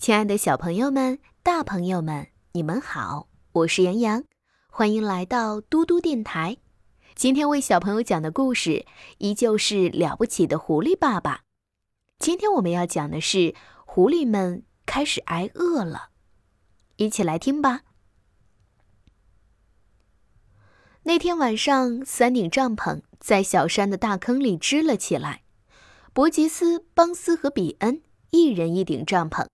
亲爱的小朋友们、大朋友们，你们好，我是杨洋，欢迎来到嘟嘟电台。今天为小朋友讲的故事依旧是了不起的狐狸爸爸。今天我们要讲的是狐狸们开始挨饿了，一起来听吧。那天晚上，三顶帐篷在小山的大坑里支了起来，伯吉斯、邦斯和比恩一人一顶帐篷。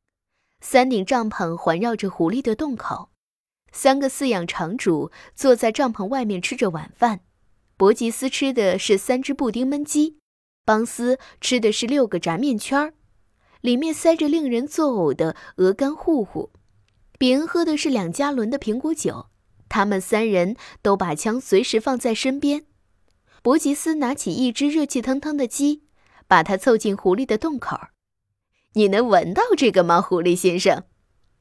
三顶帐篷环绕着狐狸的洞口，三个饲养场主坐在帐篷外面吃着晚饭。伯吉斯吃的是三只布丁焖鸡，邦斯吃的是六个炸面圈儿，里面塞着令人作呕的鹅肝糊糊。比恩喝的是两加仑的苹果酒。他们三人都把枪随时放在身边。伯吉斯拿起一只热气腾腾的鸡，把它凑进狐狸的洞口。你能闻到这个吗，狐狸先生？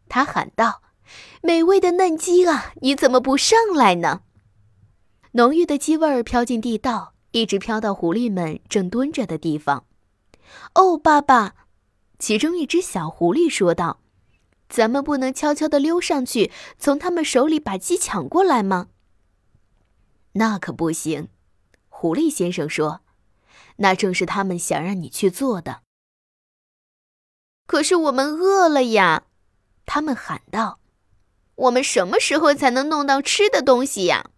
他喊道：“美味的嫩鸡啊，你怎么不上来呢？”浓郁的鸡味儿飘进地道，一直飘到狐狸们正蹲着的地方。哦，爸爸，其中一只小狐狸说道：“咱们不能悄悄地溜上去，从他们手里把鸡抢过来吗？”那可不行，狐狸先生说：“那正是他们想让你去做的。”可是我们饿了呀！他们喊道：“我们什么时候才能弄到吃的东西呀？”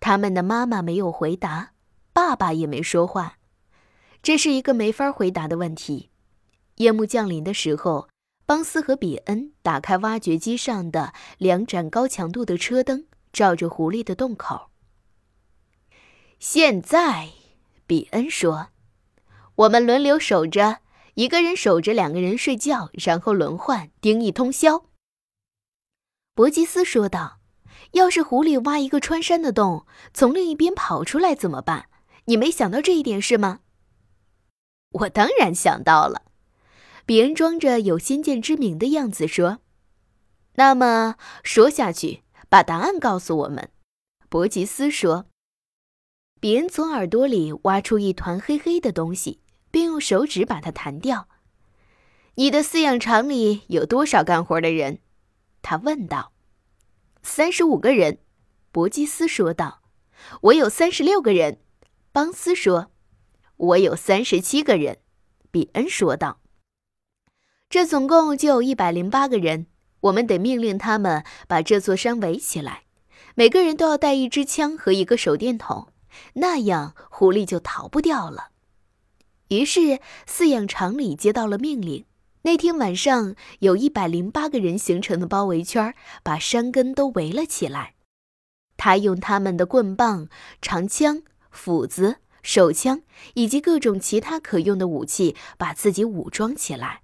他们的妈妈没有回答，爸爸也没说话。这是一个没法回答的问题。夜幕降临的时候，邦斯和比恩打开挖掘机上的两盏高强度的车灯，照着狐狸的洞口。现在，比恩说：“我们轮流守着。”一个人守着，两个人睡觉，然后轮换盯一通宵。伯吉斯说道：“要是狐狸挖一个穿山的洞，从另一边跑出来怎么办？你没想到这一点是吗？”我当然想到了。比恩装着有先见之明的样子说：“那么说下去，把答案告诉我们。”伯吉斯说。比恩从耳朵里挖出一团黑黑的东西。并用手指把它弹掉。你的饲养场里有多少干活的人？他问道。三十五个人，伯基斯说道。我有三十六个人，邦斯说。我有三十七个人，比恩说道。这总共就有一百零八个人。我们得命令他们把这座山围起来，每个人都要带一支枪和一个手电筒，那样狐狸就逃不掉了。于是，饲养场里接到了命令。那天晚上，有一百零八个人形成的包围圈，把山根都围了起来。他用他们的棍棒、长枪、斧子、手枪以及各种其他可用的武器，把自己武装起来。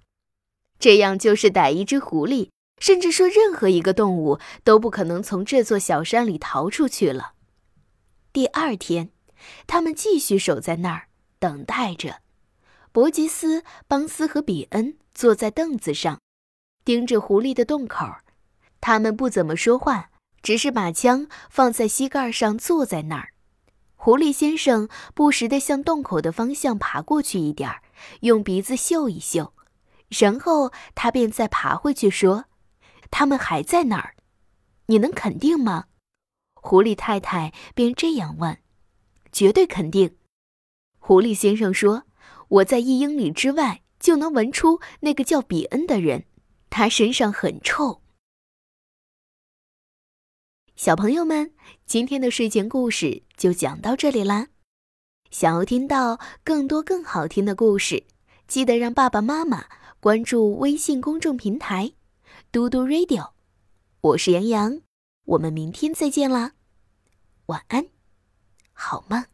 这样，就是逮一只狐狸，甚至说任何一个动物，都不可能从这座小山里逃出去了。第二天，他们继续守在那儿，等待着。伯吉斯、邦斯和比恩坐在凳子上，盯着狐狸的洞口。他们不怎么说话，只是把枪放在膝盖上，坐在那儿。狐狸先生不时地向洞口的方向爬过去一点儿，用鼻子嗅一嗅，然后他便再爬回去，说：“他们还在那儿，你能肯定吗？”狐狸太太便这样问：“绝对肯定。”狐狸先生说。我在一英里之外就能闻出那个叫比恩的人，他身上很臭。小朋友们，今天的睡前故事就讲到这里啦。想要听到更多更好听的故事，记得让爸爸妈妈关注微信公众平台“嘟嘟 Radio”。我是杨洋，我们明天再见啦，晚安，好梦。